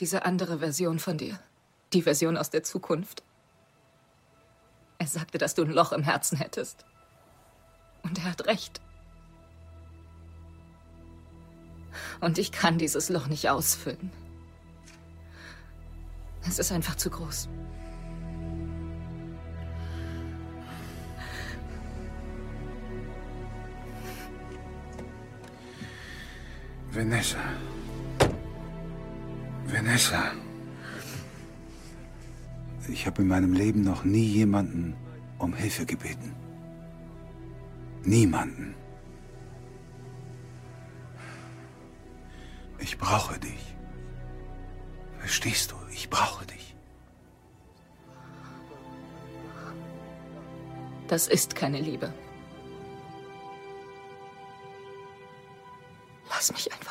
Diese andere Version von dir. Die Version aus der Zukunft. Er sagte, dass du ein Loch im Herzen hättest. Und er hat recht. Und ich kann dieses Loch nicht ausfüllen. Es ist einfach zu groß. Vanessa. Vanessa. Ich habe in meinem Leben noch nie jemanden um Hilfe gebeten. Niemanden. Ich brauche dich. Verstehst du? Ich brauche dich. Das ist keine Liebe. Lass mich einfach